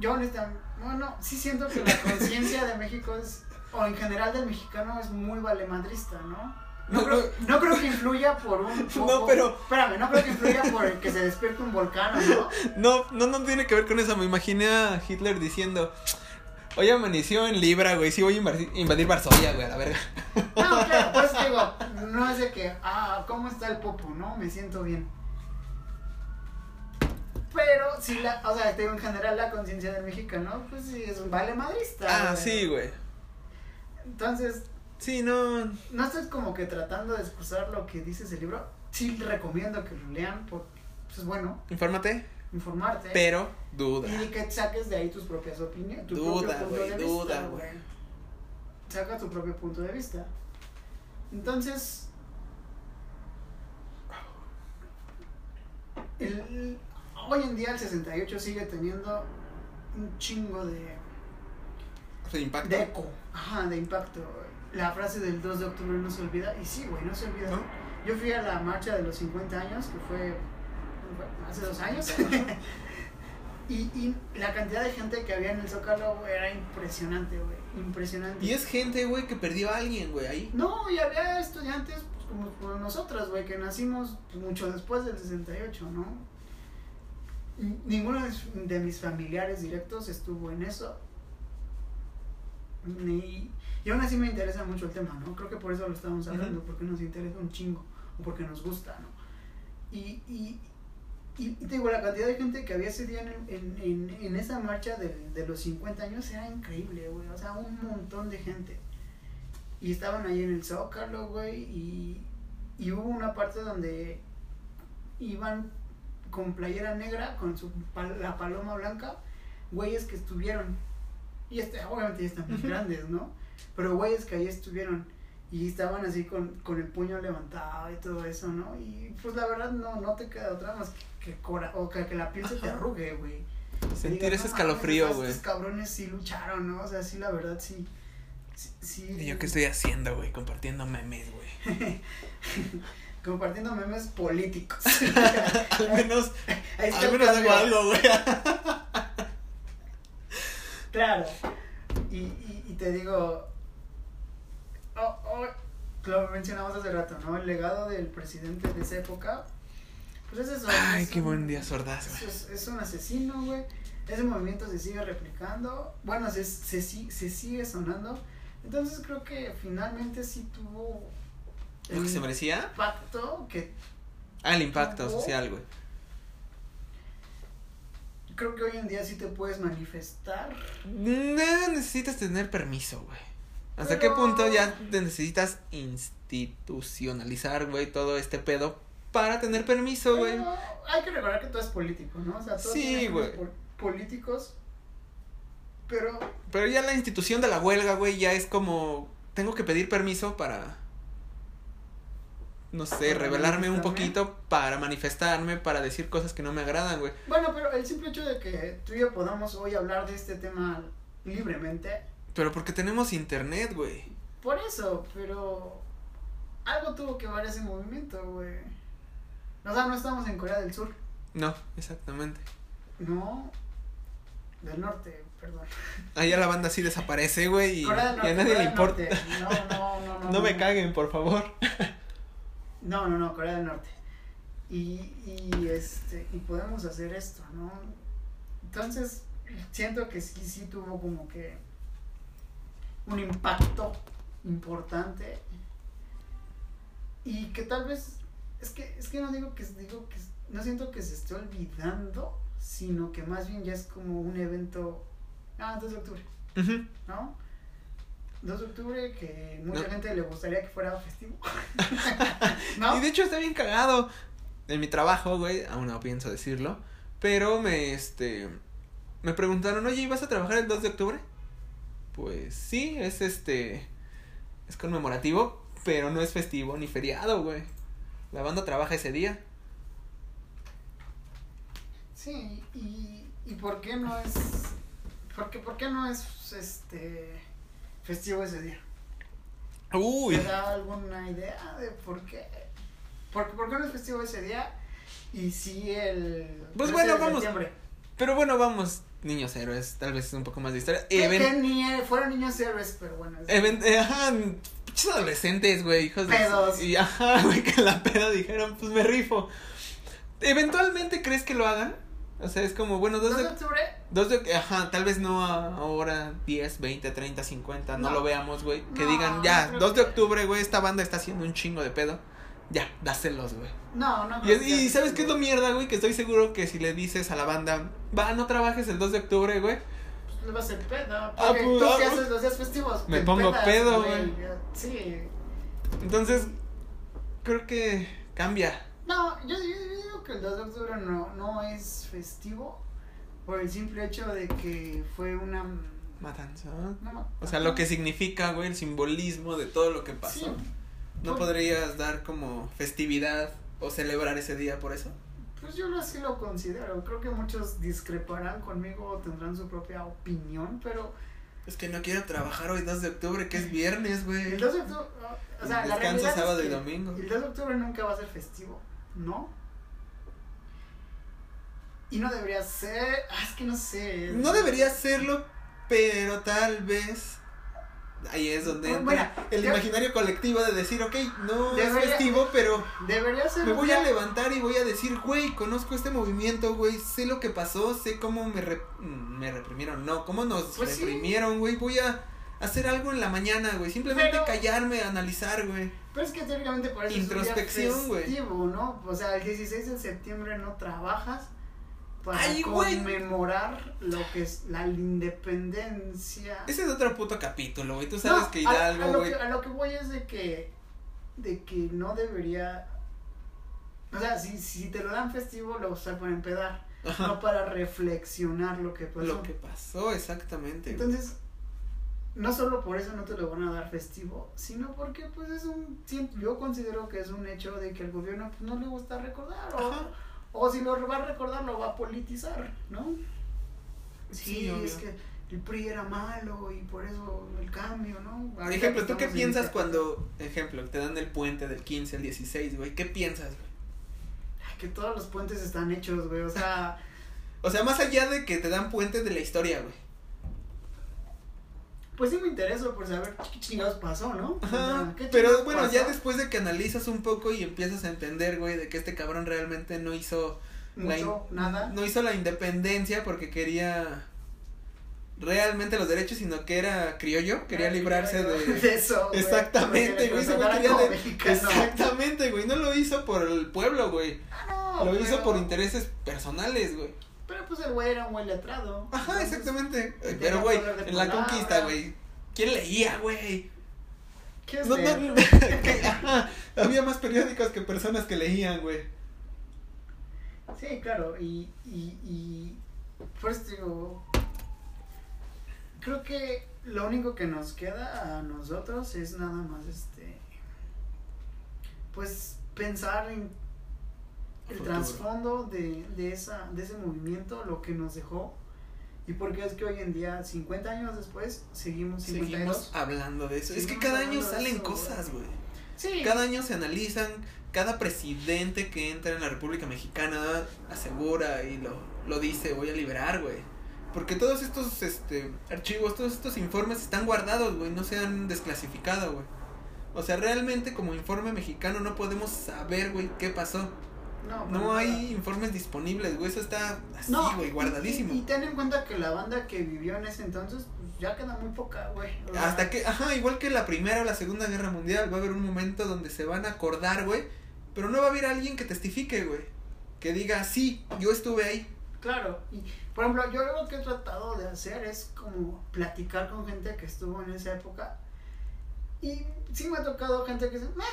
yo honestamente, bueno, sí siento que la conciencia de México es, o en general del mexicano es muy valemadrista, ¿no? No No, creo, no creo que influya por un... No, pero- Espérame, no creo que influya por el que se despierte un volcán, ¿o ¿no? No, no, no tiene que ver con eso. Me imaginé a Hitler diciendo. Hoy amaneció en Libra, güey. Sí, voy a invadir, invadir Varsovia, güey, a la verga. No, claro, pues digo, no es de que, ah, ¿cómo está el popo? No, me siento bien. Pero sí, la, o sea, te digo, en general la conciencia del mexicano, pues sí, es un vale madrista. Ah, güey. sí, güey. Entonces, Sí, no. no estoy como que tratando de excusar lo que dice ese libro. Sí recomiendo que lo lean porque pues, es bueno Infórmate, informarte. pero duda. Y que saques de ahí tus propias opiniones. Tu Duda, propio punto güey, de duda, vista, güey. Saca tu propio punto de vista. Entonces. el- hoy en día el 68 sigue teniendo un chingo de, ¿Se impacta? de eco, ajá, de impacto. La frase del 2 de octubre no se olvida, y sí, güey, no se olvida. ¿No? Yo fui a la marcha de los 50 años, que fue hace dos años. y, y la cantidad de gente que había en el Zócalo güey, era impresionante, güey. Impresionante. Y es gente, güey, que perdió a alguien, güey, ahí. No, y había estudiantes pues, como, como nosotras, güey, que nacimos mucho después del 68, ¿no? Ninguno de, mis- familiares directos estuvo en eso. Ni, y aún así me interesa mucho el tema, ¿no? Creo que por eso lo estamos hablando, Ujú. porque nos interesa un chingo, o porque nos gusta, ¿no? Y, y, Y, y te digo, la cantidad de gente que había ese día en, en, en, en esa marcha de, de los 50 años era increíble, güey. O sea, un montón de gente. Y estaban ahí en el Zócalo, güey. Y, y hubo una parte donde iban con playera negra, con su pal- la paloma blanca, güeyes que estuvieron. Y este, obviamente ya están muy Ujú. grandes, ¿no? Pero güeyes que ahí estuvieron. Y estaban así con, con el puño levantado y todo eso, ¿no? Y pues la verdad no, no te queda otra más que, que cora o que, que la piel se te arrugue, güey. Sentir ese "No escalofrío, güey. Estos cabrones sí lucharon, ¿no? O sea, sí, la verdad sí. Sí. sí. ¿Y yo qué estoy haciendo, güey? Compartiendo memes, güey. Compartiendo memes políticos. al menos, al menos hago algo, güey. Claro. Y, y, y te digo, oh, oh, lo mencionamos hace rato, ¿no? El legado del presidente de esa época, pues es eso. Ay, es qué un- buen día sordaz, Es, güey. es- es un asesino, güey. Ese movimiento se sigue replicando. Bueno, se, se, se sigue sonando. Entonces creo que finalmente sí tuvo ¿Lo que se merecía? impacto que Ah, el impacto Tuvo. social, güey. creo que hoy en día sí te puedes manifestar. No necesitas tener permiso, güey. ¿Hasta Pero- qué punto ya te necesitas institucionalizar, güey, todo este pedo para tener permiso, güey? Hay que recordar que todo es político, ¿no? O sea, todos Sí, güey. pol- políticos. Pero Pero ya la institución de la huelga, güey, ya es como tengo que pedir permiso para no sé, revelarme un poquito para manifestarme, para decir cosas que no me agradan, güey. bueno, pero el simple hecho de que tú y yo podamos hoy hablar de este tema libremente, Pero porque tenemos internet, güey. por eso, pero algo tuvo que ver ese movimiento, güey. O sea, no estamos en Corea del Sur, No, exactamente. no, del norte, perdón. Allá la banda sí desaparece, güey, y, a nadie Corea le importa. No, no, no, no. No me no. caguen, por favor. No, no, no, Corea del Norte. Y, y este, y podemos hacer esto, ¿no? Entonces, siento que sí, sí tuvo como que un impacto importante. Y que tal vez, es que, es que no digo que, digo que, no siento que se esté olvidando, sino que más bien ya es como un evento, ah, 2 de octubre. ¿no? 2 de octubre que mucha No. gente le gustaría que fuera festivo. ¿No? Y de hecho está bien cagado. En mi trabajo, güey, aún no pienso decirlo. Pero me, este. Me preguntaron, oye, ¿y vas a trabajar el 2 de octubre? Pues sí, es este. Es conmemorativo, pero no es festivo ni feriado, güey. La banda trabaja ese día. Sí, y, y por qué no es, por qué, por qué no es este festivo ese día? Uy. ¿Te da alguna idea de por qué? ¿Por, por qué no es festivo ese día? Y si el Pues 13 bueno, vamos. septiembre. Pero bueno, vamos, niños héroes. Tal vez es un poco más de historia. Que ni fueron niños héroes, pero bueno. es- Even- eh, ajá, pinches adolescentes, güey, hijos de... Pedos. Y ajá, güey, que la peda dijeron, pues me rifo. ¿Eventualmente crees que lo hagan? O sea, es como, bueno, dos 2 de octubre, Dos de... Ajá, tal vez no ahora 10, 20, 30, 50, no, No. lo veamos, güey. Que No, digan, no ya, creo 2 de octubre, güey, esta banda está haciendo un chingo de pedo. Ya, dáselos, güey. no, no. Y, que y ¿sabes qué es lo mierda, güey? Que estoy seguro que si le dices a la banda, va, no trabajes el 2 de octubre, güey. Pues le va a hacer peda. Ah, Porque pues, tú ah, qué pues, haces los días festivos. me pongo empedas, pedo, güey. Sí, Entonces, creo que cambia. No, yo, yo- yo que el 2 de octubre no, no es festivo por el simple hecho de que fue una... Matanza. no, O sea, lo que significa, güey, el simbolismo de todo lo que pasó. Sí, ¿No Pues- podrías dar como festividad o celebrar ese día por eso? pues yo así lo considero. Creo que muchos discreparán conmigo o tendrán su propia opinión, pero Es que no quiero trabajar hoy 2 de octubre, que es viernes, güey. el 2 de octubre... O sea, la es y que domingo. El 2 de octubre nunca va a ser festivo, ¿no? Y no debería ser... ah, es que no sé. No debería serlo, pero tal vez. Ahí es donde Bueno, entra el imaginario colectivo de decir, ok, no es Debería- festivo, pero Debería ser... me voy a levantar y voy a decir, güey, conozco este movimiento, güey, sé lo que pasó, sé cómo me, rep- me reprimieron, no, cómo nos Pues sí. reprimieron, güey, voy a hacer algo en la mañana, güey. Simplemente Pero- callarme, analizar, güey. Pero es que teóricamente por eso Introspección, es un güey. día festivo, ¿no? O sea, el 16 de septiembre no trabajas para Ay, conmemorar lo que es la independencia. Ese es otro puto capítulo, güey. Tú sabes No, que a- a, Hidalgo, lo güey. que, a lo que voy es de que de que no debería o sea, si, si te lo dan festivo lo usas para empedar, Ajá. no para reflexionar lo que pasó. Lo que pasó, exactamente. Entonces, no solo por eso no te lo van a dar festivo, sino porque pues es un, yo considero que es un hecho de que el gobierno pues, no le gusta recordar, o, Ajá. O si lo va a recordar lo va a politizar, ¿no? Sí, es que el PRI era malo y por eso el cambio, ¿no? Ahorita ejemplo, ¿tú qué piensas cuando, ejemplo, te dan el puente del 15 al 16, güey? ¿Qué piensas, güey? Que todos los puentes están hechos, güey, o sea, O sea, más allá de que te dan puentes de la historia, güey. Pues sí me intereso por saber qué chingados pasó, ¿no? O sea, Ajá. ¿qué Pero bueno, ya después de que analizas un poco y empiezas a entender, güey, de que este cabrón realmente no hizo la nada. no hizo la independencia porque quería realmente los derechos, sino que era criollo, quería Ay, librarse de de eso, güey, Exactamente, güey, quería como de-. Exactamente, güey, no lo hizo por el pueblo, güey. Ah, no, Lo hizo por intereses personales, güey. Pero pues el güey era un buen letrado. Ajá, Entonces, exactamente. tenía Pero, güey, en la conquista, güey, ¿quién leía, güey? ¿Qué es No, no, que- ajá, había más periódicos que personas que leían, güey. Sí, claro, y, y, y pues digo, creo que lo único que nos queda a nosotros es nada más este, pues pensar en el trasfondo de, de, esa, de ese movimiento, lo que nos dejó, y porque es que hoy en día, 50 años después, seguimos 52. Seguimos hablando de eso. Es que cada año salen eso, cosas, güey. Sí, Cada año se analizan, cada presidente que entra en la República Mexicana asegura y lo, lo dice, voy a liberar, güey. Porque todos estos este, archivos, todos estos informes están guardados, güey, no se han desclasificado, güey. O sea, realmente como informe mexicano no podemos saber, güey, qué pasó. No, No hay informes disponibles, güey, eso está así, No, güey, guardadísimo. Y, y ten en cuenta que la banda que vivió en ese entonces, pues ya queda muy poca, güey. Hasta que, ajá, igual que la primera o la segunda guerra mundial, va a haber un momento donde se van a acordar, güey, pero no va a haber alguien que testifique, güey. Que diga, sí, yo estuve ahí. Claro, y por ejemplo, yo lo que he tratado de hacer es como platicar con gente que estuvo en esa época. Y sí me ha tocado gente que dice, "Meh,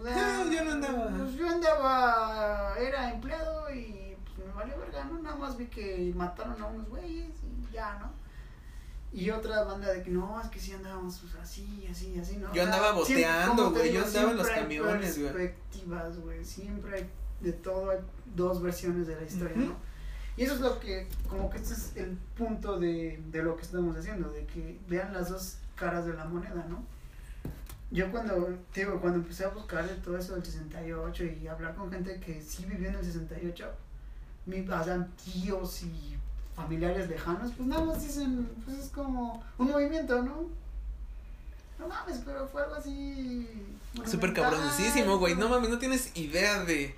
o sea, Ah, yo no andaba". pues yo andaba, era empleado y pues me valió verga, ¿no? Nada más vi que mataron a unos güeyes y ya, ¿no? Y otra banda de que no, es que sí andábamos pues, así, así, así, ¿no? Yo andaba boteando, güey, yo andaba en los siempre hay camiones, güey. Perspectivas, güey, siempre hay de todo, hay dos versiones de la historia. ¿no? Y eso es lo que, como que este es el punto de, de lo que estamos haciendo, de que vean las dos caras de la moneda, ¿no? Yo cuando, digo, cuando empecé a buscar de todo eso del 68 y hablar con gente que sí vivió en el 68, mi, o sea, tíos y familiares lejanos, pues nada más dicen, pues es como un movimiento, ¿no? No mames, pero fue algo así... Súper cabroncísimo, güey. No mames, no tienes idea de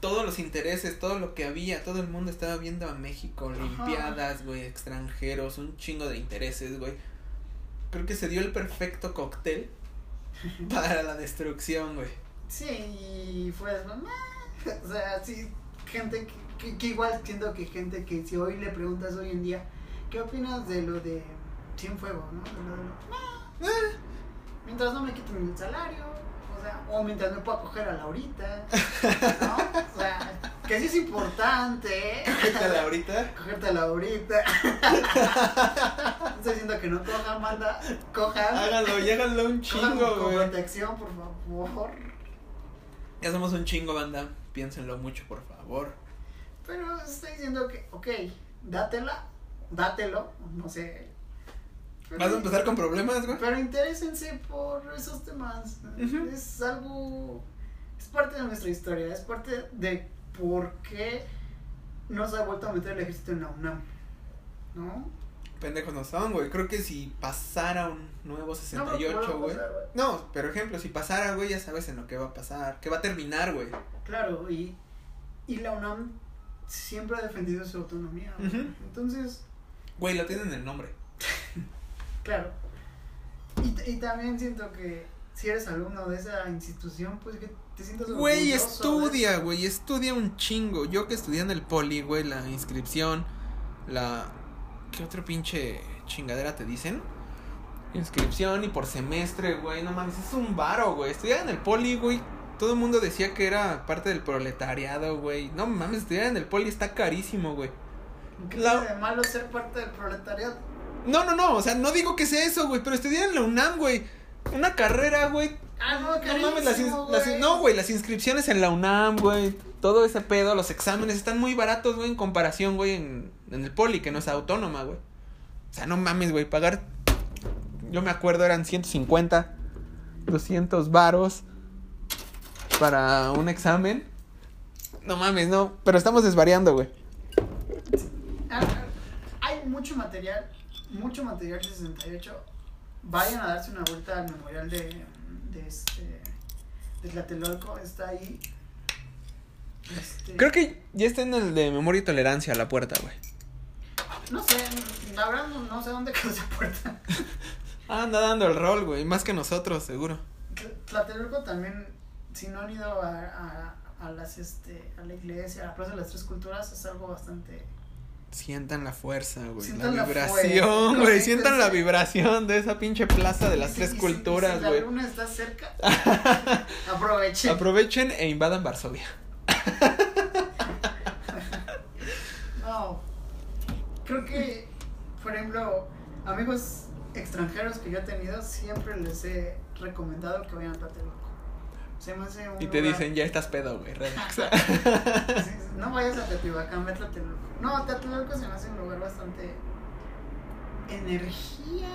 todos los intereses, todo lo que había. Todo el mundo estaba viendo a México, limpiadas, güey, extranjeros, un chingo de intereses, güey. Creo que se dio el perfecto cóctel para la destrucción, güey. Sí, y fue "Meh". o sea, sí, gente que, que, que igual siento que gente que si hoy le preguntas hoy en día, ¿qué opinas de lo de Cienfuegos, no? De lo de lo- Ah, mientras no me quiten el salario, o sea, o mientras me pueda coger a Laurita, ¿no? O sea, que sí es importante, ¿eh? ¿Qué tal ahorita? Cogerte a Laurita. Estoy diciendo que no cojan, manda, cojan. Háganlo y háganlo un chingo, con güey. protección, por favor. Ya somos un chingo, banda. Piénsenlo mucho, por favor. Pero estoy diciendo que, ok, dátela, dátelo, no sé. Pero- ¿Vas a empezar con problemas, güey? Pero interésense por esos temas. Es algo. Es parte de nuestra historia, es parte de por qué no se ha vuelto a meter el ejército en la UNAM. ¿No? Pendejos no son, güey. Creo que si pasara un nuevo No, 68, pero güey. güey. No, pero ejemplo, si pasara, güey, ya sabes en lo que va a pasar. Que va a terminar, güey. Claro, y, y la UNAM siempre ha defendido su autonomía. güey. Entonces, Güey, lo tienen en el nombre. claro. Y, y también siento que si eres alumno de esa institución, pues que te sientas Güey, estudia, güey, estudia un chingo. Yo que estudié en el poli, güey, la inscripción, la... ¿Qué otro pinche chingadera te dicen? Inscripción y por semestre, güey, no mames, es un varo, güey. Estudiar en el poli, güey, todo el mundo decía que era parte del proletariado, güey. No mames, estudiar en el poli está carísimo, güey. ¿Qué la- de malo ser parte del proletariado? No, no, no, o sea, no digo que sea eso, güey, pero estudiar en la UNAM, güey. Una carrera, güey, Ah, no, No mames, las, carísimo, güey. no, güey, las inscripciones en la UNAM, güey, todo ese pedo, los exámenes están muy baratos, güey, en comparación, güey, en, en el poli, que no es autónoma, güey. O sea, no mames, güey, pagar, yo me acuerdo, eran 150, 200 varos para un examen. No mames, no, pero estamos desvariando, güey. Ah, Hay mucho material, mucho material de 68. Vayan a darse una vuelta al memorial de, de este de Tlatelolco, está ahí. Este, Creo que ya está en el de memoria y tolerancia a la puerta, güey. No sé, la verdad no, no sé dónde quedó esa puerta. Ah, anda dando el rol, güey, más que nosotros, seguro. Tl- Tlatelolco también, si no han ido a, a, a las este a la iglesia, a la Plaza de las Tres Culturas, es algo bastante Sientan la fuerza, güey. La Sientan la vibración, güey. Sientan la vibración de esa pinche plaza de las tres culturas, y si la güey. luna está cerca, aprovechen. Aprovechen e invadan Varsovia. No. Creo que, por ejemplo, amigos extranjeros que yo he tenido, siempre les he recomendado que vayan a Tlatelolco. Se me hace un Y te lugar- dicen, ya estás pedo, güey. no vayas a Teotihuacán, ve a Tlatelolco. No, Tlatelolco se me hace un lugar bastante. Energía.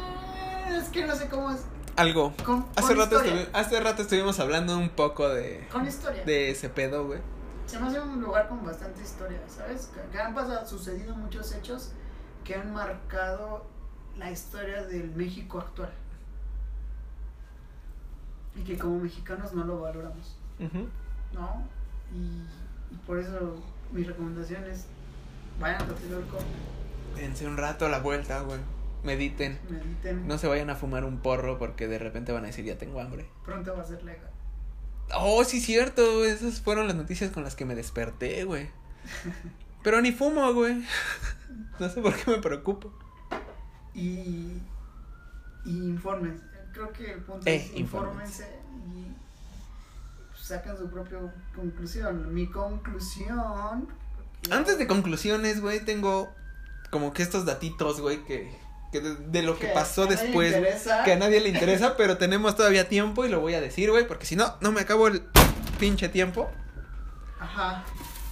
Es que no sé cómo es. Algo. Con, Hace con rato, historia. estuvi- hace rato estuvimos hablando un poco de, Con historia. de ese pedo, güey. Se me hace un lugar con bastante historia, ¿sabes? Que han pasado, sucedido muchos hechos que han marcado la historia del México actual. Y que como mexicanos no lo valoramos. ¿no? Y, y por eso mi recomendación es vayan a Tlatelolco, Dense un rato a la vuelta, güey. Mediten. mediten, No se vayan a fumar un porro porque de repente van a decir, ya tengo hambre. pronto va a ser legal. Oh, sí, cierto. Esas fueron las noticias con las que me desperté, güey. Pero ni fumo, güey. No sé por qué me preocupo. Y, y infórmense. Creo que el punto Eh, es infórmense y saquen su propia conclusión. Mi conclusión. Antes de conclusiones, güey, tengo como que estos datitos, güey, que, que de, de lo que Que pasó después, que a nadie le interesa, pero tenemos todavía tiempo y lo voy a decir, güey, porque si no, no me acabo el pinche tiempo. Ajá.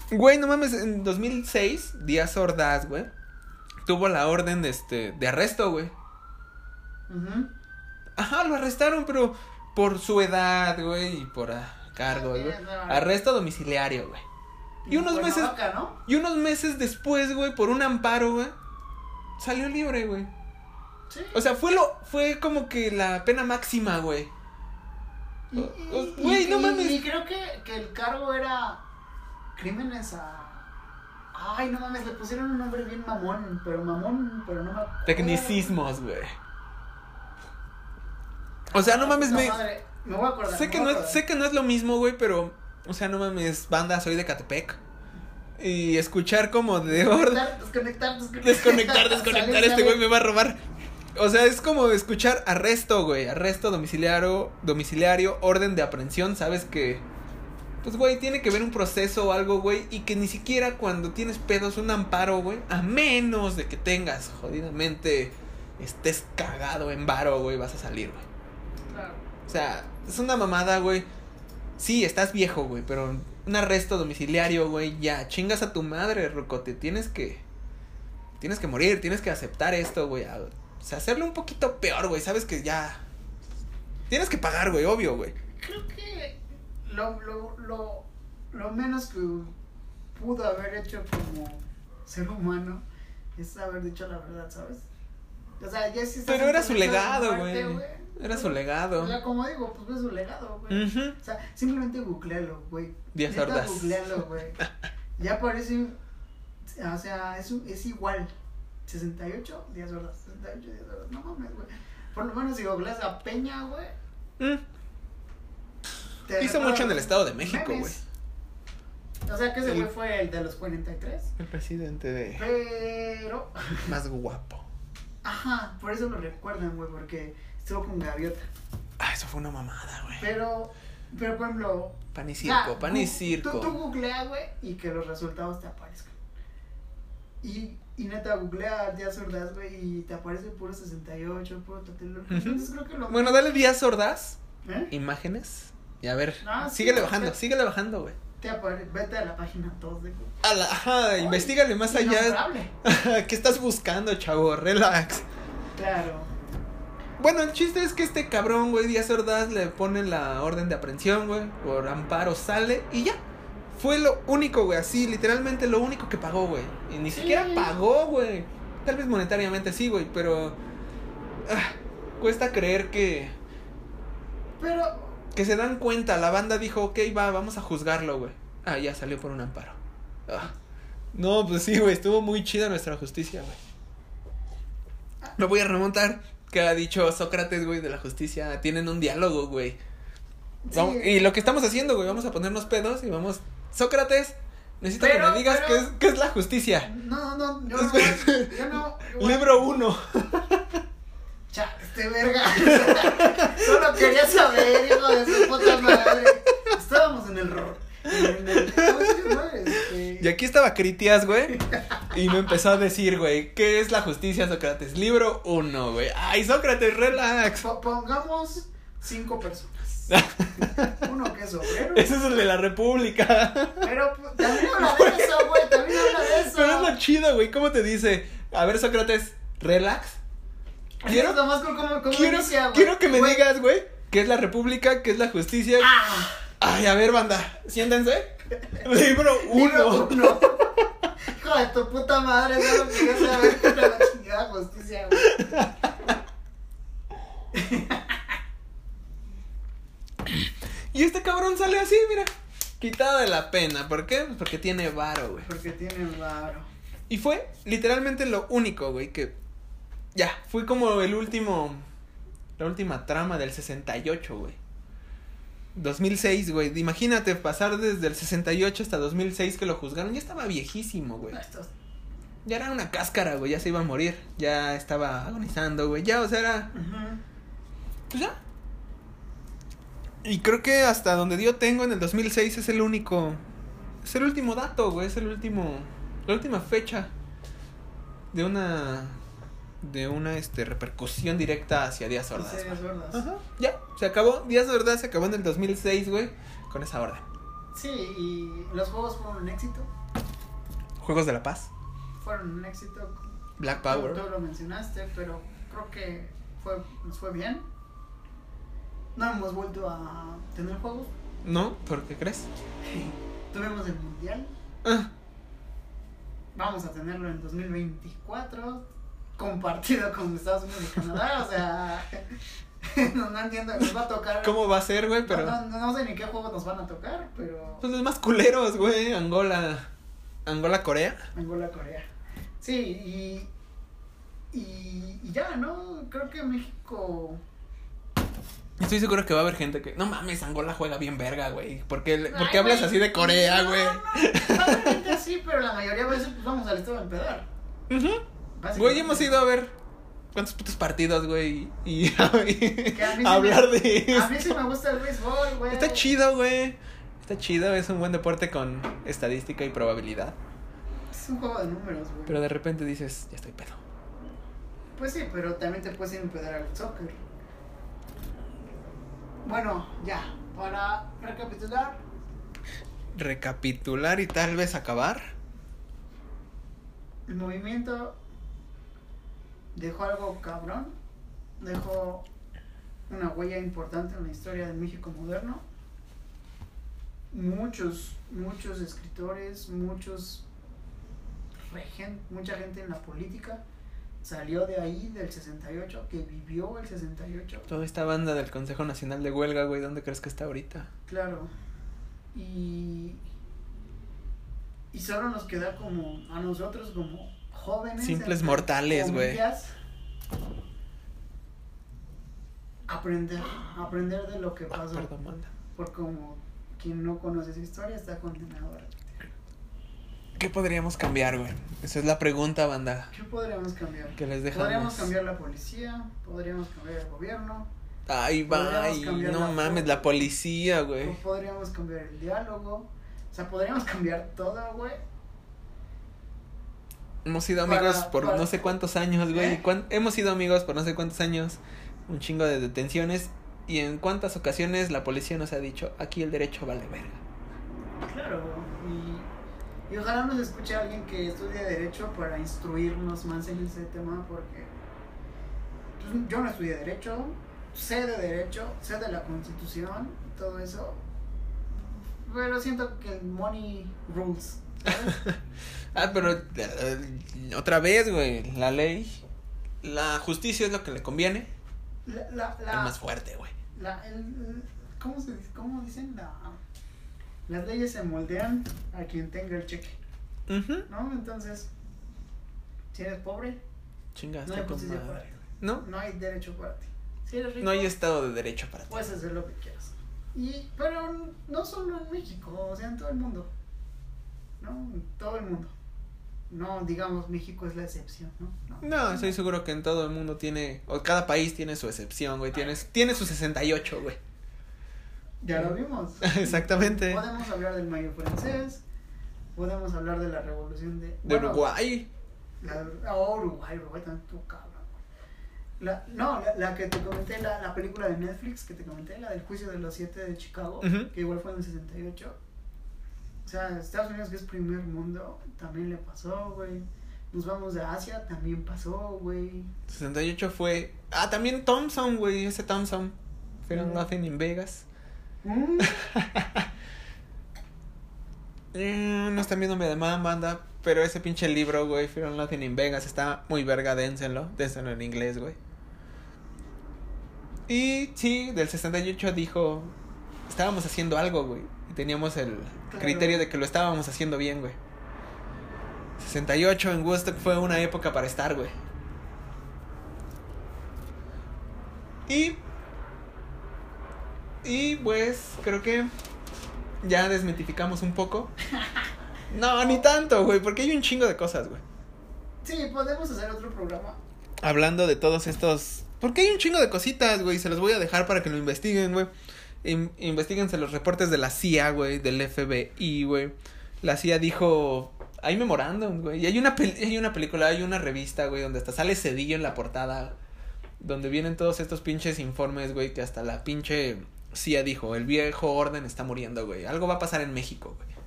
Güey, no mames, en 2006, Díaz Ordaz, güey, tuvo la orden de, este, de arresto, güey. Ujú. Ajá, lo arrestaron, pero por su edad, güey, y por ah, cargo, Ah, güey. Arresto domiciliario, güey. Y unos meses-. Y unos meses después, güey, por un amparo, güey, salió libre, güey. Sí. O sea, fue lo, fue como que la pena máxima, güey. Güey, no mames. Y creo que, que el cargo era crímenes a. Ay, no mames, le pusieron un nombre bien mamón, pero mamón, pero no me acuerdo. Tecnicismos, güey. O sea, no mames, me, madre, Me voy a acordar. sé que no es, sé que no es lo mismo, güey, pero, o sea, no mames, banda, soy de Catepec. Y escuchar como de orden. Desconectar, desconectar, desconectar. Desconectar, este güey me va a robar. O sea, es como escuchar arresto, güey. Arresto domiciliario, domiciliario, orden de aprehensión. Sabes que, pues, güey, tiene que ver un proceso o algo, güey. Y que ni siquiera cuando tienes pedos, un amparo, güey. A menos de que tengas, jodidamente, estés cagado en varo, güey, vas a salir, güey. O sea, es una mamada, güey. Sí, estás viejo, güey, pero un arresto domiciliario, güey, ya, chingas a tu madre, Rocote. Tienes que. Tienes que morir, tienes que aceptar esto, güey. O sea, hacerlo un poquito peor, güey. Sabes que ya. Tienes que pagar, güey, obvio, güey. Creo que lo, lo, lo, lo menos que pudo haber hecho como ser humano es haber dicho la verdad, ¿sabes? O sea, ya estás Pero era su legado, güey. Era su legado. O sea, como digo, pues ve su legado, güey. Ujú. O sea, simplemente googlealo, güey. Díaz Ordaz. googlealo, güey. Ya parece, o sea, es, un- es igual. 68 días Ordaz, 68 días Ordaz. No mames, güey. Por lo menos si googleas a Peña, güey. Mm, Hizo mucho en el Estado de México, güey. O sea que ese güey fue el de los 43. El presidente de Pero. más guapo. Ajá, por eso lo recuerdan, güey, porque estuvo con Gaviota. Ah, eso fue una mamada, güey. Pero. Pero por ejemplo. Pan y circo, pan y circo. Tú, tú googlea, güey, y que los resultados te aparezcan. Y, y neta, googlea Díaz Ordaz, güey, y te aparece puro 68, puro. Ujú. Entonces creo que lo. Bueno, dale Díaz Ordaz, ¿Eh? imágenes. Y a ver, Ah, sí, síguele bajando, sea- síguele bajando, güey. Te apare- Vete a la página 2 de Google. A la, ajá, investigale más allá. ¿Qué estás buscando, chavo? Relax. Claro. Bueno, el chiste es que este cabrón, güey, Díaz Ordaz, le pone la orden de aprehensión, güey. Por amparo sale y ya. Fue lo único, güey, así, literalmente lo único que pagó, güey. Y ni Sí. siquiera pagó, güey. Tal vez monetariamente sí, güey, pero. ah, cuesta creer que. Pero. Que se dan cuenta, la banda dijo, ok, va, vamos a juzgarlo, güey. Ah, ya salió por un amparo. Ah. No, pues sí, güey, estuvo muy chida nuestra justicia, güey. Me voy a remontar que ha dicho Sócrates, güey, de la justicia. Tienen un diálogo, güey. Sí. y lo que estamos haciendo, güey, vamos a ponernos pedos y vamos. Sócrates, necesito que Pero- me digas pero- qué, es, qué es la justicia. No, no, yo no. Espera. Yo no. yo Libro 1. Cha, este verga. Solo quería saber, hijo de su puta madre. Estábamos en el. ro- ¿cómo Y aquí estaba Critias, güey. Y me empezó a decir, güey, ¿qué es la justicia, Sócrates? Libro 1, güey. Ay, Sócrates, relax. po- Pongamos cinco personas. Uno que es obrero. Ese es el de la República. Pero pues, también habla de eso, güey. También habla de eso. Pero es lo chido, güey. ¿Cómo te dice? A ver, Sócrates, relax. Quiero, como, como quiero, inicia, quiero que me digas, güey, qué es la República, qué es la justicia. Ah, Ay, a ver, banda, siéntense. Libro libro 1. uno. Hijo de tu puta madre, solo quería saber era la chingada justicia, güey. Y este cabrón sale así, mira. Quitado de la pena. ¿Por qué? Pues porque tiene varo, güey. Porque tiene varo. Y fue literalmente lo único, güey, que ya, fue como el último, la última trama del 68, güey. 2006, güey. Imagínate pasar desde el 68 hasta 2006 que lo juzgaron. Ya estaba viejísimo, güey. Ya era una cáscara, güey. Ya se iba a morir. Ya estaba agonizando, güey. Ya, o sea, era... Ujú. Pues ya. Y creo que hasta donde yo tengo en el 2006 es el único... Es el último dato, güey. Es el último... La última fecha de una... De una este, repercusión directa hacia Díaz Ordaz. Ajá, ya, se acabó. Díaz Ordaz se acabó en el 2006, güey. Con esa orden. Sí, y los juegos fueron un éxito. Juegos de la Paz. Fueron un éxito. Black Tú, Power. tú lo mencionaste, pero creo que fue, nos fue bien. No hemos vuelto a tener juegos. ¿No? ¿Por qué crees? Tuvimos el mundial. Ah, Vamos a tenerlo en 2024. Compartido con Estados Unidos y Canadá. O sea, no, no entiendo. Nos va a tocar. ¿Cómo va a ser, güey? Pero... No, no, no sé ni qué juegos nos van a tocar, pero. Pues los más culeros, güey. Angola. Angola, Corea. Angola, Corea. Sí, y, y. y ya, ¿no? Creo que México. Estoy seguro que va a haber gente que. No mames, Angola juega bien verga, güey. ¿Por qué, por Ay, qué hablas así de Corea, no, güey? No, probablemente sí, pero la mayoría de veces pues, vamos al estado a empedar. Güey, hemos ido a ver. ¿Cuántos putos partidos, güey? Y, hablar me- de A mí esto. sí me gusta el béisbol, güey. Está chido, güey. Está chido, es un buen deporte con estadística y probabilidad. Es un juego de números, güey. Pero de repente dices, ya estoy pedo. Pues sí, pero también te puedes empedar al soccer. Bueno, ya. Para recapitular, Recapitular y tal vez acabar. el movimiento dejó algo cabrón. Dejó una huella importante en la historia del México moderno. Muchos, muchos escritores, muchos mucha gente en la política salió de ahí del 68, que vivió el 68. Toda esta banda del Consejo Nacional de Huelga, güey, ¿dónde crees que está ahorita? Claro. Y, y solo nos queda como a nosotros como jóvenes. Simples entre mortales, güey. aprender, aprender de lo que Ah, pasó. perdón, banda. Por como quien no conoce esa historia está condenado a repetir. ¿Qué podríamos cambiar, güey? Esa es la pregunta, banda, ¿Qué podríamos cambiar? que les dejamos. Podríamos cambiar la policía, podríamos cambiar el gobierno, Ay, cambiar No la mames, la policía, güey. podríamos cambiar el diálogo. O sea, podríamos cambiar todo, güey. Hemos sido Para- amigos por para- no sé cuántos años, güey. ¿Eh? ¿Cuán- Hemos sido amigos por no sé cuántos años. Un chingo de detenciones. Y en cuántas ocasiones la policía nos ha dicho, aquí el derecho vale verga. Claro, y, y ojalá nos escuche alguien que estudie Derecho para instruirnos más en ese tema, porque pues, yo no estudié Derecho, sé de Derecho, sé de la Constitución, todo eso, pero siento que el money rules. Ah, pero eh, otra vez, güey. La ley, la justicia es lo que le conviene. La, más fuerte, güey. la- el- ¿cómo, se, dice? ¿Cómo dicen? La, las leyes se moldean a quien tenga el cheque. ¿no? Entonces, si eres pobre, Chingaste no hay justicia madre. para ti. ¿No? No hay derecho para ti. Si eres rico, No hay estado de derecho para ti. puedes hacer lo que quieras. Y, pero no solo en México, o sea, en todo el mundo. ¿No? Todo el mundo. No, digamos, México es la excepción, ¿no? No, estoy seguro que en todo el mundo tiene, o cada país tiene su excepción, güey. Tiene, tiene su 68, güey. Ya lo vimos. Exactamente. Podemos hablar del mayo francés, podemos hablar de la revolución de... De bueno, Uruguay. La, oh, Uruguay, Uruguay también tu cabrón. La, no, la, la que te comenté, la, la película de Netflix que te comenté, la del juicio de los siete de Chicago, que igual fue en el 68. O sea, Estados Unidos, que es primer mundo, también le pasó, güey. Nos vamos de Asia, también pasó, güey. 68 fue. Ah, también Thompson, güey. Ese Thompson. And Mm. Nothing in Vegas. Mm, Eh, no están viendo mi demanda, banda. Pero ese pinche libro, güey. Fear Nothing in Vegas. Está muy verga. Dénsenlo. Dénsenlo en inglés, güey. Y sí, del 68 dijo. Estábamos haciendo algo, güey. Y teníamos el Claro. criterio de que lo estábamos haciendo bien, güey. 68 en Woodstock fue una época para estar, güey. Y. Y pues, creo que ya desmitificamos un poco. No, ni tanto, güey, porque hay un chingo de cosas, güey. sí, podemos hacer otro programa. Hablando de todos estos. Porque hay un chingo de cositas, güey. Se los voy a dejar para que lo investiguen, güey. In- investiguense los reportes de la CIA, güey. Del FBI, güey. La CIA dijo. Hay memorándum, güey. Y hay una, pel- hay una película, hay una revista, güey, donde hasta sale Cedillo en la portada. Donde vienen todos estos pinches informes, güey. Que hasta la pinche CIA dijo: el viejo orden está muriendo, güey. Algo va a pasar en México, güey.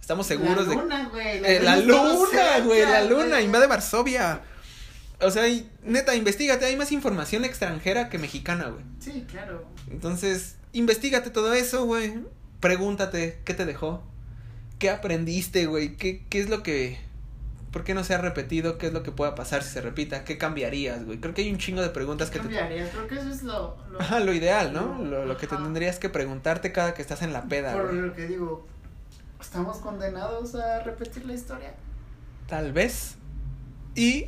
Estamos seguros la de luna, güey. eh, la está más luna, cerca, güey, la luna, güey. invade Varsovia. O sea, y, neta, investigate, hay más información extranjera que mexicana, güey. Sí, claro. Entonces, investigate todo eso, güey. Pregúntate, ¿qué te dejó? ¿Qué aprendiste, güey? ¿Qué, ¿Qué es lo que... ¿Por qué no se ha repetido? ¿Qué es lo que pueda pasar si se repita? ¿Qué cambiarías, güey? Creo que hay un chingo de preguntas que te... cambiarías? Creo que eso es lo... lo Ajá, lo ideal, ¿no? Lo, lo que Ajá. tendrías que preguntarte cada que estás en la peda, Por güey. lo que digo, ¿estamos condenados a repetir la historia? Tal vez. Y,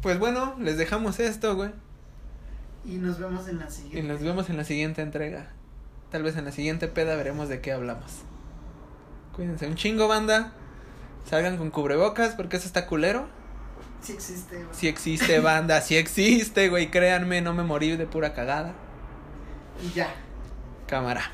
pues bueno, les dejamos esto, güey. Y nos vemos en la siguiente. Y nos vemos en la siguiente entrega. Tal vez en la siguiente peda veremos de qué hablamos. Cuídense un chingo, banda. Salgan con cubrebocas porque eso está culero. Sí existe, güey. Si existe, banda, si existe, güey. Créanme, no me morí de pura cagada. Y ya. Cámara.